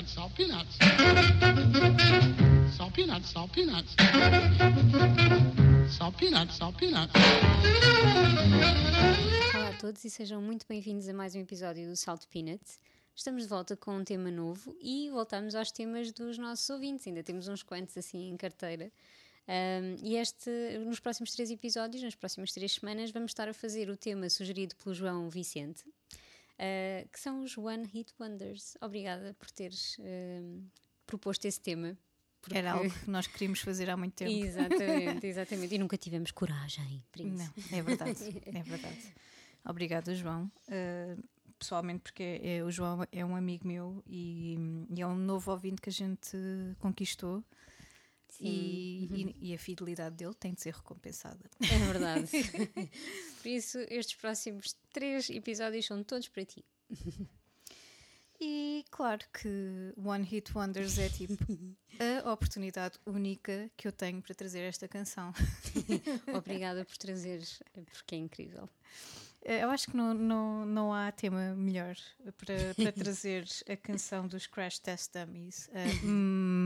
peanuts, salt peanuts. Salt peanuts, salt peanuts. Salt peanuts, salt peanuts. Olá a todos e sejam muito bem-vindos a mais um episódio do Salt Peanuts. Estamos de volta com um tema novo e voltamos aos temas dos nossos ouvintes. Ainda temos uns quantos assim em carteira. Um, e este, nos próximos três episódios, nas próximas três semanas, vamos estar a fazer o tema sugerido pelo João Vicente, uh, que são os One Hit Wonders. Obrigada por teres uh, proposto esse tema. Porque... Era algo que nós queríamos fazer há muito tempo. Exatamente, exatamente. E nunca tivemos coragem para isso. Não, é verdade, é verdade. Obrigada, João. Uh, pessoalmente, porque é, é, o João é um amigo meu e, e, é um novo ouvinte que a gente conquistou. E, uhum. e, e, a fidelidade dele tem de ser recompensada. É verdade. Por isso, estes próximos três episódios são todos para ti. E claro que One Hit Wonders é tipo a oportunidade única que eu tenho para trazer esta canção. Obrigada por trazeres, porque é incrível. Eh, eu acho que não, não, não há tema melhor para, para trazer a canção dos Crash Test Dummies. Uh, mm,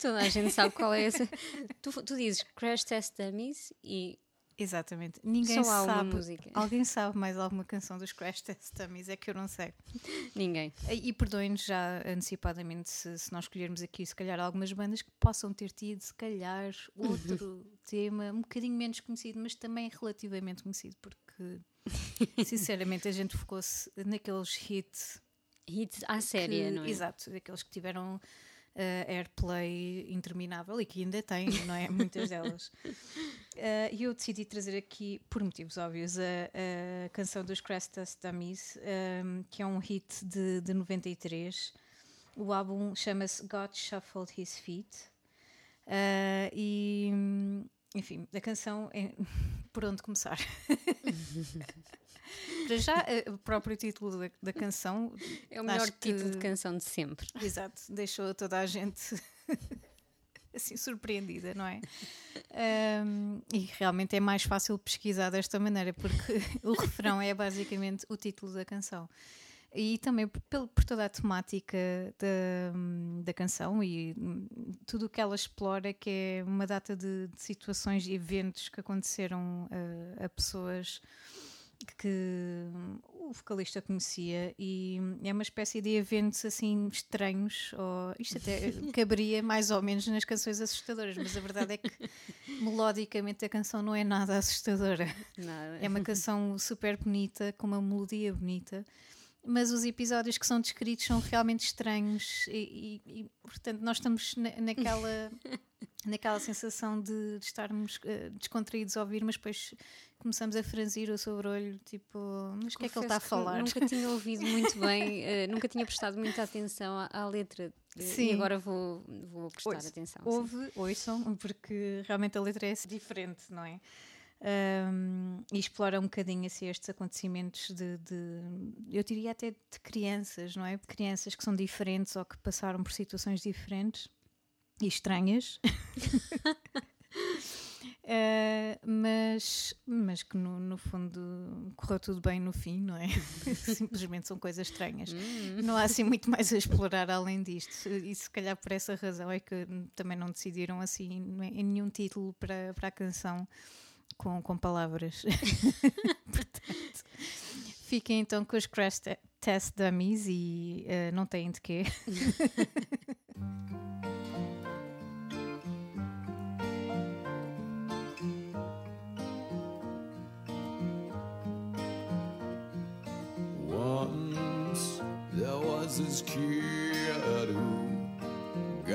Toda a gente sabe qual é essa. Tu, tu dizes Crash Test Dummies e Exatamente. Ninguém Só sabe. música. Alguém sabe mais alguma canção dos Crash Test Dummies? É que eu não sei. Ninguém. E, e perdoem-nos já antecipadamente se, se, nós escolhermos aqui, se calhar, algumas bandas que possam ter tido, se calhar, outro tema um bocadinho menos conhecido, mas também relativamente conhecido, porque sinceramente a gente focou-se naqueles hits. Hits à séria, não é? Exato, daqueles que tiveram uh, airplay interminável e que ainda tem, não é? Muitas delas. Uh, e eu decidi trazer aqui, por motivos óbvios, a, a canção dos Crestas Dummies, um, ehm, que é um hit de, de 93. O álbum chama-se God Shuffled His Feet. Uh, e, enfim, a canção é por onde começar. Para já, eh, o próprio título da, da canção é o melhor título de canção de sempre. Exato, deixou toda a gente assim surpreendida, não é? Um, e realmente é mais fácil pesquisar desta maneira, porque o refrão é basicamente o título da canção. E também por, por toda a temática da, da canção e tudo o que ela explora, que é uma data de, de situações e eventos que aconteceram a, a pessoas que o vocalista conhecia e é uma espécie de eventos assim estranhos, ou isto até caberia mais ou menos nas canções assustadoras, mas a verdade é que melodicamente a canção não é nada assustadora. É uma canção super bonita, com uma melodia bonita mas os episódios que são descritos são realmente estranhos e, e, e portanto nós estamos na, naquela naquela sensação de, de estarmos uh, descontraídos a ouvir, mas depois começamos a franzir o sobre-olho, tipo, mas o que é que ele está a falar? Nunca tinha ouvido muito bem, uh, nunca tinha prestado muita atenção à, à letra. Eh, sim. E agora vou, vou prestar Ouça, atenção. Ouve, sim. ouçam, porque realmente a letra é diferente, não é? Um, e explora um bocadinho assim, estes acontecimentos de, de, eu diria até de crianças, não é? Crianças que são diferentes ou que passaram por situações diferentes e estranhas. Uh, mas, mas que no, no, fundo correu tudo bem no fim, não é? Simplesmente são coisas estranhas. Hum. Não há assim muito mais a explorar além disto. E se calhar por essa razão é que também não decidiram assim em nenhum título para, para a canção com, com palavras. Portanto, fiquem então com os Crash Test Dummies e uh, não têm de quê. Once there was this who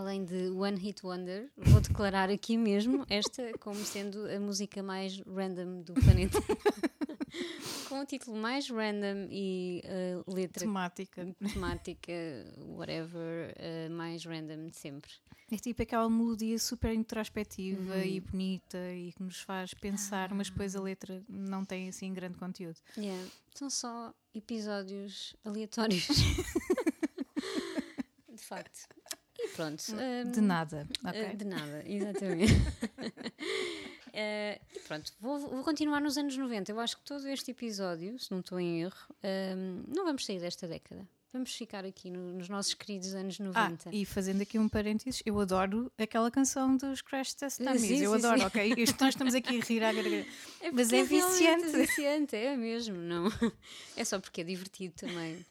Além de One Hit Wonder, vou declarar aqui mesmo esta como sendo a música mais random do planeta. Com o título mais random e a letra Temática. temática, whatever, uh, mais random de sempre. É tipo aquela melodia super introspectiva Uhum. e bonita e que nos faz pensar, mas depois a letra não tem assim grande conteúdo. Yeah. São só episódios aleatórios. de facto. E pronto. De hum, nada. ok? Uh, De nada, exatamente. Uh, e pronto, vou, vou continuar nos anos 90. Eu acho que todo este episódio, se não estou em erro, um, não vamos sair desta década. Vamos ficar aqui no- nos nossos queridos anos Ah, 90. e fazendo aqui um parênteses, eu adoro aquela canção dos Crash Test Dummies. Sim, eu sim, adoro, sim. ok? Isto nós estamos aqui a rir à garganta. mas porque é realmente viciante. viciante, é mesmo, não? É só porque é divertido também.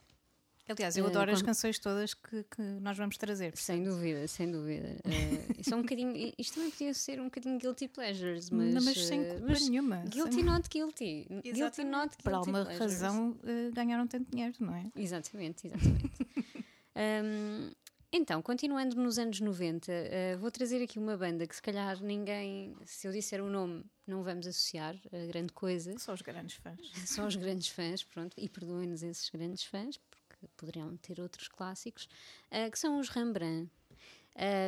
Aliás, eu Eh, adoro as quando- canções todas que, que nós vamos trazer. Sem dúvida, sem dúvida. Uh, isso é um bocadinho, isto também podia ser um bocadinho guilty pleasures, mas, Não, mas sem uh, culpa mas nenhuma. Guilty Sem- not guilty. Guilty Exatamente. not guilty Por alguma pleasures. razão eh, ganharam tanto dinheiro, não é? Exatamente, exatamente. Hum, então, continuando nos anos 90, eh, vou trazer aqui uma banda que se calhar ninguém, se eu disser o nome, não vamos associar a grande coisa. Só os grandes fãs. Só os grandes fãs, pronto, e perdoem-nos esses grandes fãs, poderiam ter outros clássicos, eh, que são os Rembrandt.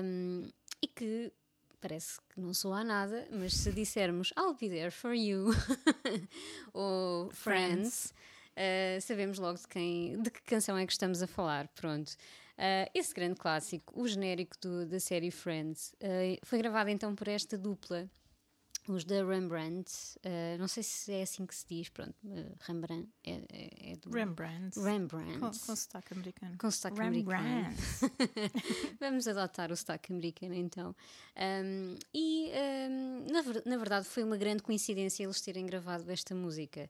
Hum, e que parece que não soa a nada, mas se dissermos I'll be there for you ou Friends, eh, sabemos logo de, quem, de que canção é que estamos a falar. Pronto. Eh, esse grande clássico, o genérico do- da série Friends, eh, foi gravado então por esta dupla os da Rembrandt, eh, não sei se é assim que se diz, pronto, eh, Rembrandt é, é, é do Rembrandt. Rembrandt. Com, com sotaque americano. Com sotaque americano. Rembrandt. Vamos adotar o sotaque americano então. Um, e um, na, na verdade foi uma grande coincidência eles terem gravado esta música.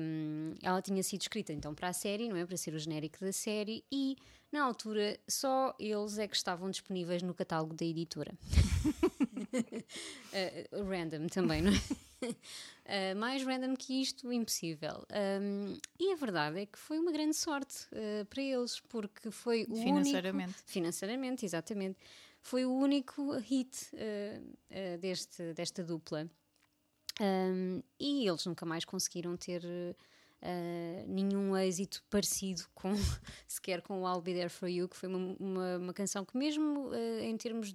Um, ela tinha sido escrita então para a série, não é? Para ser o genérico da série, e na altura só eles é que estavam disponíveis no catálogo da editora. Uh, random também, não é? Uh, mais random que isto, impossível. Um, e a verdade é que foi uma grande sorte uh, para eles, porque foi o único Financeiramente. financeiramente, exatamente. Foi o único hit deste, desta dupla. Um, e eles nunca mais conseguiram ter uh, nenhum êxito parecido com sequer com o I'll Be There For You, que foi uma, uma, uma canção que mesmo uh, em termos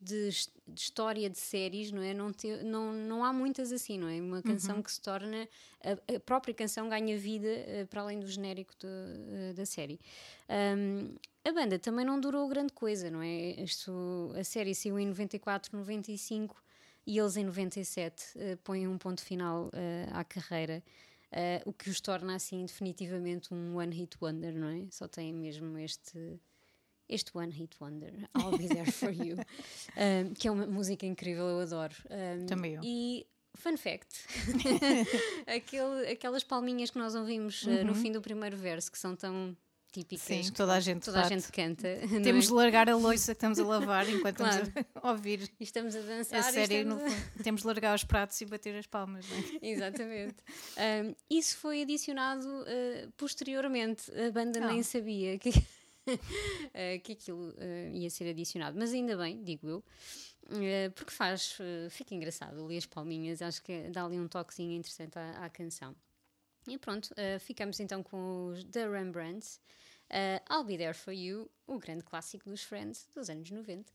de, de história de séries, não é? Não, te- não, não há muitas assim, não é? Uma canção que se torna a, a própria canção ganha vida eh, para além do genérico eh, da série. Um, a banda também não durou grande coisa, não é? Isto, a série saiu em 94, 95 e eles em 97 eh, põem um ponto final eh, à carreira. o que os torna assim definitivamente um one hit wonder, não é? Só têm mesmo este este One Hit Wonder, I'll Be There For You, um, que é uma música incrível, eu adoro. Um, Também eu. E, fun fact, aquele, aquelas palminhas que nós ouvimos uh, Uhum. no fim do primeiro verso, que são tão típicas. Sim, toda a gente Toda a gente canta. Temos é? de largar a louça que estamos a lavar enquanto Claro. estamos a ouvir E estamos a dançar. a série. No a-. Temos de largar os pratos e bater as palmas. não é? Exatamente. Um, isso foi adicionado uh, posteriormente. A banda nem Ah. sabia que, que aquilo uh, ia ser adicionado. Mas ainda bem, digo eu, uh, porque faz, fica engraçado ali as palminhas. Acho que dá ali um toquezinho interessante à, à canção. E pronto, ficamos então com os The Rembrandts. I'll Be There For You, o grande clássico dos Friends dos anos 90.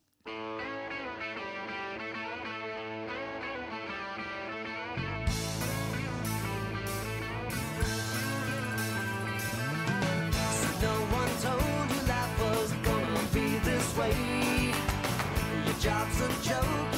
jobs and jokes.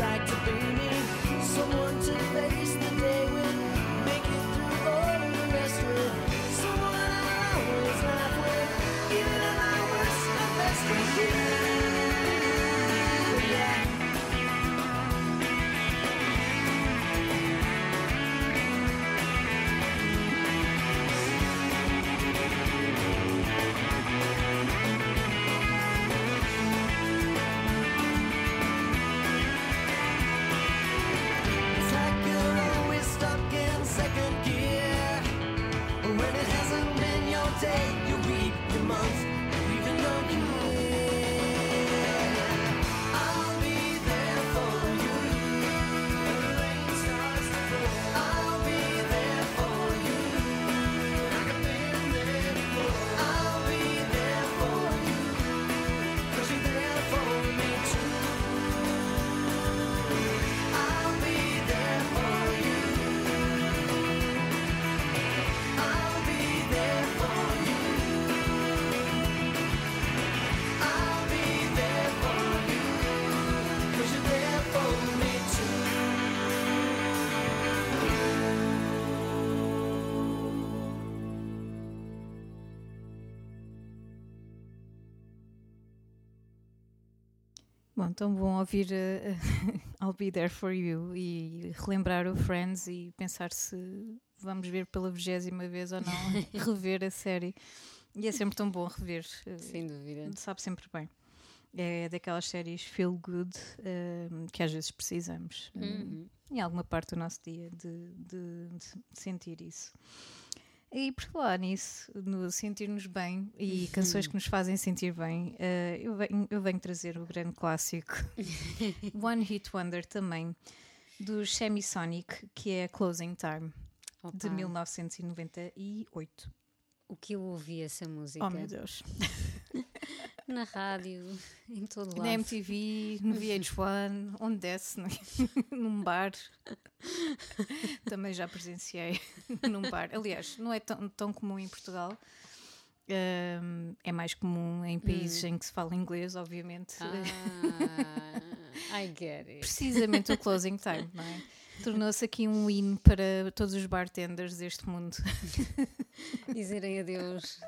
Like to be tão bom ouvir uh, I'll Be There For You e relembrar o Friends e pensar se vamos ver pela vigésima vez ou não, rever a série. E é sempre tão bom rever, uh, Sem dúvida. sabe sempre bem. É daquelas séries feel good um, que às vezes precisamos Uhum. em alguma parte do nosso dia de, de- de sentir isso. E por falar nisso, no sentir-nos bem e canções que nos fazem sentir bem, eh, eu, venho, eu venho trazer o grande clássico One Hit Wonder também, do Semisonic, que é Closing Time, de Opa, 1998. O que eu ouvi essa música Oh meu Deus! Na rádio, em todo lado. Na MTV, no VH1, onde desce, né? num bar. Também já presenciei num bar. Aliás, não é tão, tão comum em Portugal. Ahm, é mais comum em países em que se fala inglês, obviamente. Ah, I get it. Precisamente o closing time, não é? Tornou-se aqui um hino para todos os bartenders deste mundo. Dizerem adeus.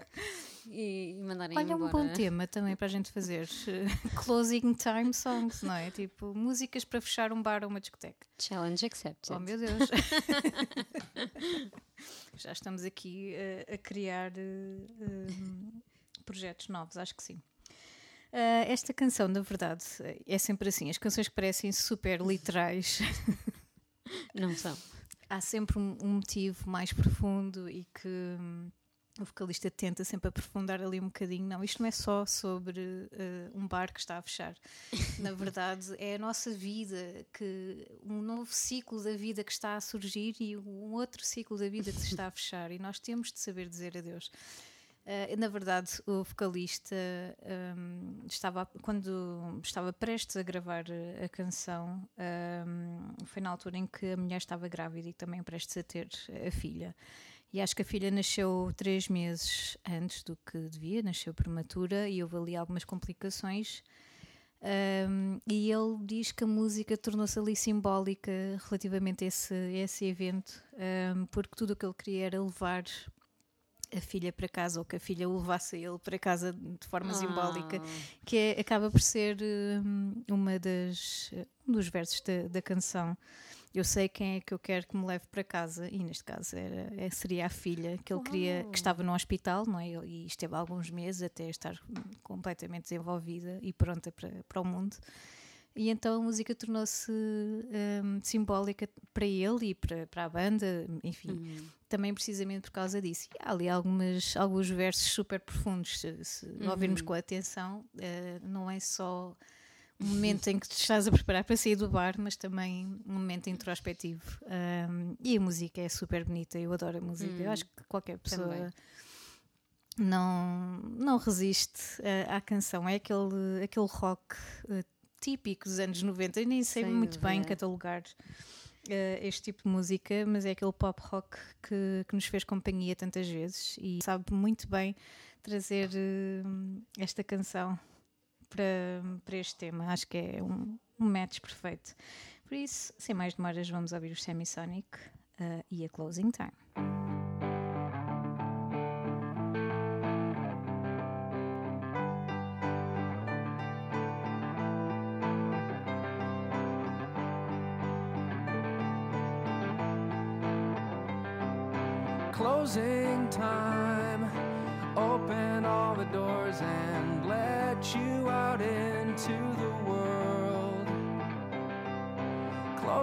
E, e mandarem Olha, um embora. bom tema também para a gente fazer. eh, Closing time songs, não é? Tipo, músicas para fechar um bar ou uma discoteca. Challenge accepted. Oh meu Deus! Já estamos aqui eh, a criar eh, projetos novos, acho que sim. Ah, esta canção, na verdade, é sempre assim. As canções que parecem super literais Não são. há sempre um, um motivo mais profundo e que hum, o vocalista tenta sempre aprofundar ali um bocadinho. Não, isto não é só sobre eh, um bar que está a fechar. Na verdade, é a nossa vida, que um novo ciclo da vida que está a surgir e um outro ciclo da vida que se está a fechar. E nós temos de saber dizer adeus. Uh, na verdade, o vocalista um, estava, quando estava prestes a gravar a canção, um, foi na altura em que a mulher estava grávida e também prestes a ter a filha. E acho que a filha nasceu três meses antes do que devia, nasceu prematura e houve ali algumas complicações. Um, e ele diz que a música tornou-se ali simbólica relativamente a esse, a esse evento, um, porque tudo o que ele queria era levar a filha para casa ou que a filha o levasse a ele para casa de forma simbólica, Ah. que é- acaba por ser hum, uma das, um dos versos da, da canção. Eu sei quem é que eu quero que me leve para casa, e neste caso era, é- seria a filha que ele queria, que estava no hospital, não é? E esteve alguns meses até estar hum, completamente desenvolvida e pronta para, para o mundo. E então a música tornou-se hum, simbólica para ele e para, para a banda, enfim, também precisamente por causa disso. E há ali algumas, alguns versos super profundos, se, se ouvirmos com atenção, eh, não é só um momento em que te estás a preparar para sair do bar, mas também um momento introspectivo. Um, e a música é super bonita, eu adoro a música. Eu acho que qualquer pessoa Também. não, não resiste eh, à canção. É aquele, aquele rock eh, típico dos anos 90. Eu nem sei Sem muito bem catalogar eh, este tipo de música, mas é aquele pop rock que, que nos fez companhia tantas vezes e sabe muito bem trazer esta canção para, para este tema. Acho que é um, um match perfeito. Por isso, sem mais demoras, vamos ouvir o Semisonic eh, e a Closing Time. Closing time. Open all the doors and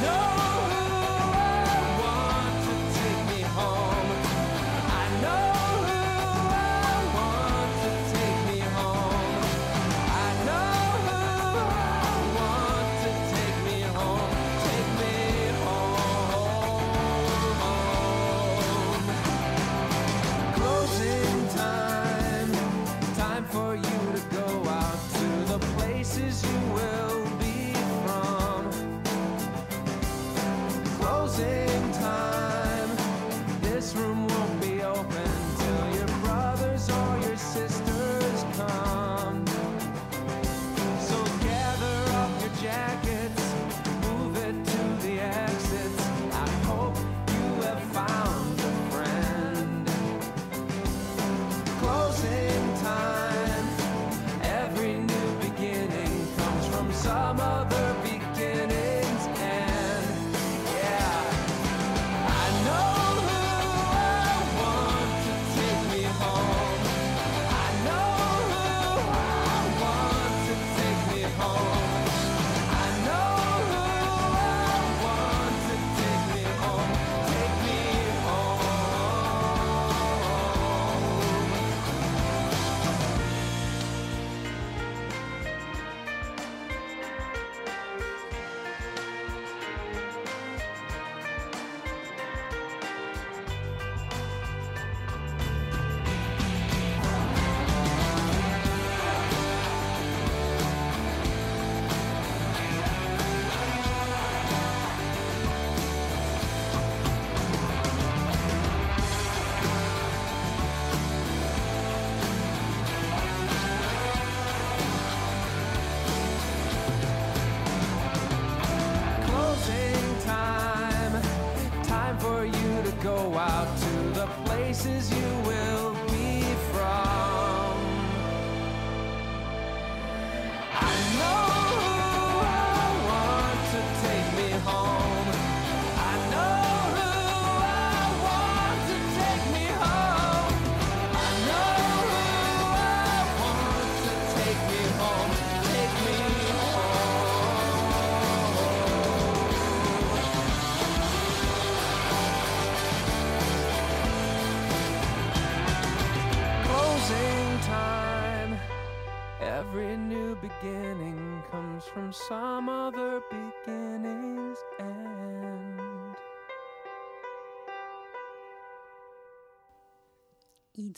I Closing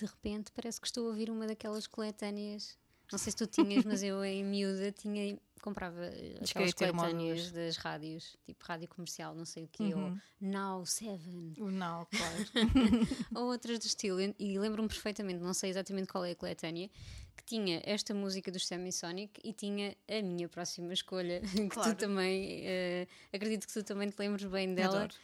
de repente parece que estou a ouvir uma daquelas coletâneas. Não sei se tu tinhas, mas eu em miúda tinha, comprava aquelas coletâneas das rádios, tipo rádio comercial, não sei o quê, ou Now Seven, O não, claro. ou outras do estilo. E- lembro-me perfeitamente, não sei exatamente qual é a coletânea, que tinha esta música do Semisonic e tinha a minha próxima escolha, que Claro. tu também, eh, acredito que tu também te lembres bem dela. Adoro.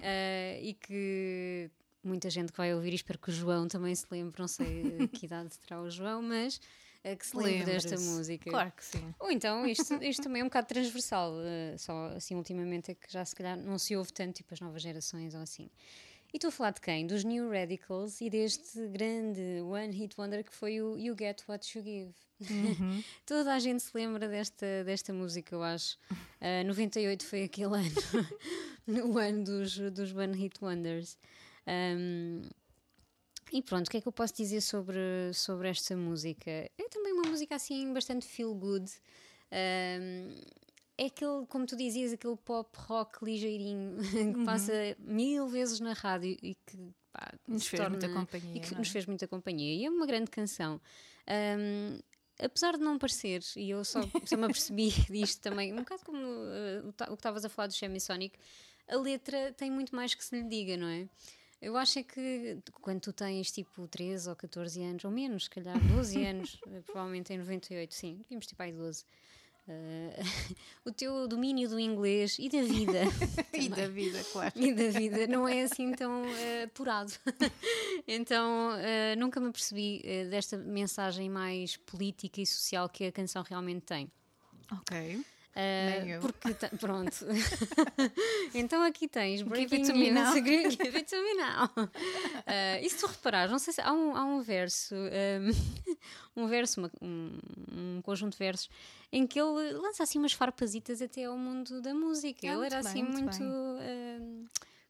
Eh, e que muita gente que vai ouvir, e espero que o João também se lembre, não sei que idade terá o João, mas eh, que se lembre desta música. Claro que sim. Ou então, isto, isto também é um bocado transversal, eh, só assim ultimamente é que já se calhar não se ouve tanto, tipo as novas gerações ou assim. E estou a falar de quem? Dos New Radicals e deste grande One Hit Wonder que foi o You Get What You Give. Toda a gente se lembra desta, desta música, eu acho. Uh, 98 foi aquele ano, o ano dos, dos One Hit Wonders. Um, e pronto, o que é que eu posso dizer sobre, sobre esta música? É também uma música assim bastante feel good. Um, é aquele, como tu dizias, aquele pop rock ligeirinho que passa mil vezes na rádio e que pá, Nos fez muita torna- companhia, E que é? nos fez muita companhia. E é uma grande canção. Um, apesar de não parecer, e eu só, só me apercebi disto também, um bocado como uh, o que estavas a falar do Semisonic, a letra tem muito mais que se lhe diga, não é? Eu acho é que quando tu tens tipo 13 ou 14 anos, ou menos, se calhar 12 anos, eh, provavelmente em 98, sim, devíamos ter pai 12. eh, o teu domínio do inglês e da vida E da vida, claro. e da vida não é assim tão eh, apurado. então eh, nunca me percebi desta mensagem mais política e social que a canção realmente tem. Ok. Eh, Nem eu. porque pronto. então aqui tens Breaking it News. Give it to me now. Eh, e se tu reparares, não sei se há um, há um verso, ehm, um verso, uma- um, um conjunto de versos, em que ele lança assim umas farpazitas até ao mundo da música. Ah, ele era bem, assim muito muito.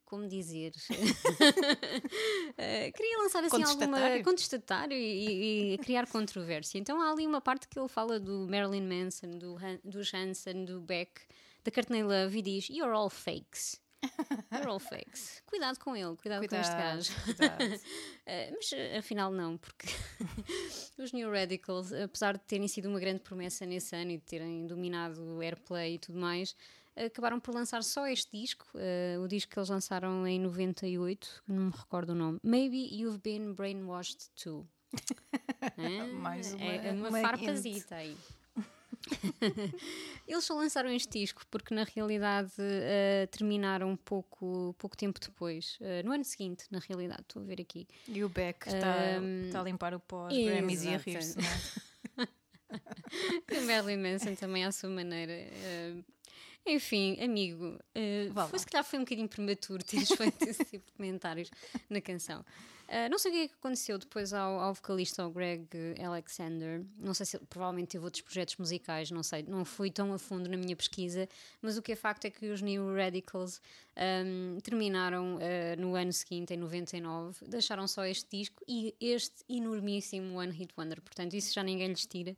Como dizer? Eh, queria lançar assim alguma Contestatário? e, e- criar controvérsia. Então há ali uma parte que ele fala do Marilyn Manson, do, Han, do Hanson, do Beck, da Courtney Love e diz: You're all fakes. You're all fakes. Cuidado com ele, cuidado, com este Cuidado, gajo. cuidado. Eh, mas afinal não, porque os New Radicals, apesar de terem sido uma grande promessa nesse ano e de terem dominado o airplay e tudo mais, acabaram por lançar só este disco, eh, o disco que eles lançaram em 98, que não me recordo o nome. Maybe You've Been Brainwashed Too. Hã? Mais uma- é uma, uma farpazita aí. Eles só lançaram este disco porque na realidade eh, terminaram pouco, pouco tempo depois, eh, no ano seguinte, na realidade, estou a ver aqui. E o Beck está está a limpar o pó aos Grammys e a rir-se, não é? Marilyn Manson também à sua maneira. eh, enfim, amigo, lá. foi, se calhar foi um bocadinho prematuro teres feito esse tipo de comentários na canção. Eh, não sei o que é que aconteceu depois ao, ao vocalista, ao Greg Alexander. Não sei se ele provavelmente teve outros projetos musicais, não sei, não fui tão a fundo na minha pesquisa, mas o que é facto é que os New Radicals ehm, terminaram eh, no ano seguinte, em 99, deixaram só este disco e este enormíssimo One Hit Wonder. Portanto, isso já ninguém lhes tira.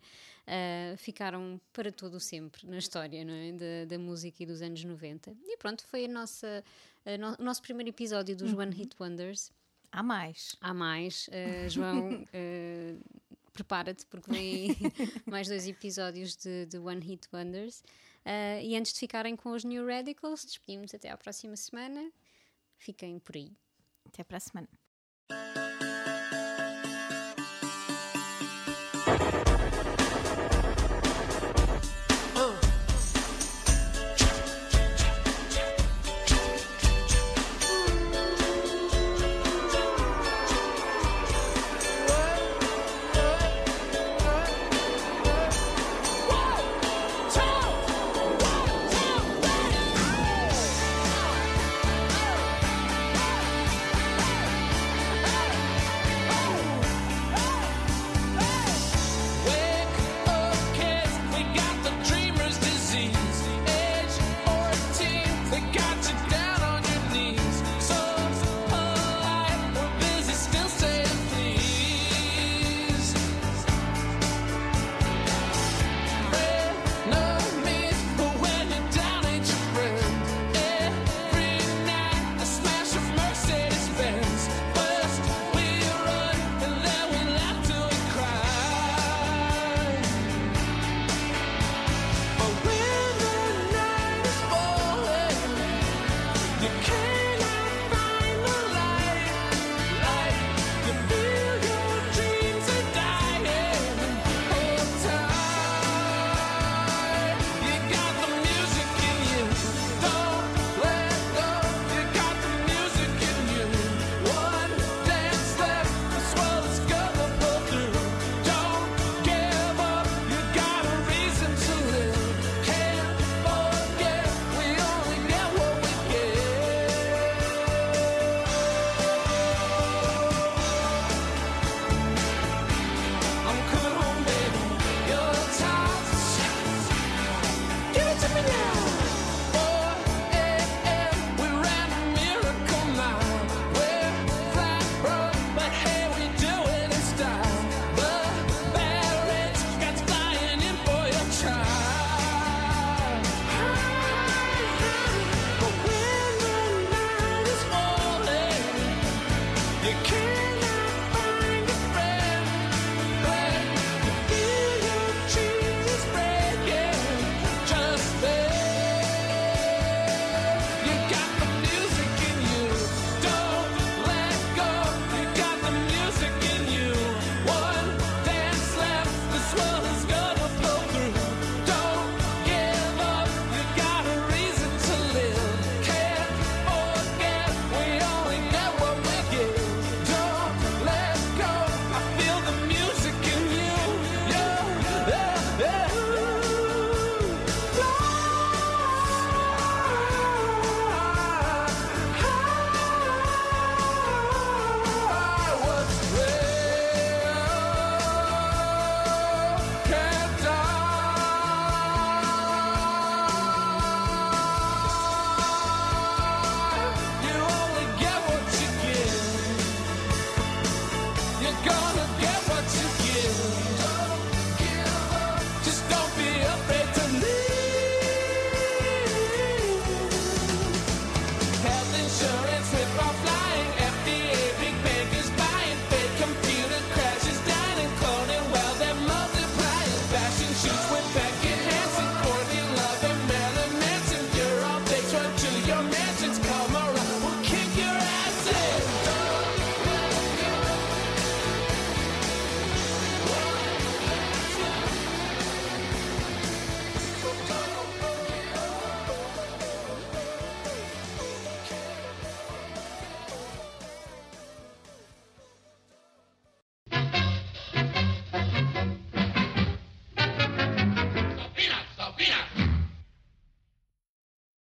Uh, ficaram para todo o sempre na história é? da, da música e dos anos 90. E pronto, foi a nossa, a no- o nosso primeiro episódio dos One Hit Wonders. Há mais. Há mais, uh, João, uh, prepara-te porque vem mais dois episódios de, de One Hit Wonders. Uh, e antes de ficarem com os New Radicals, despedimos até à próxima semana. Fiquem por aí. Até para a semana.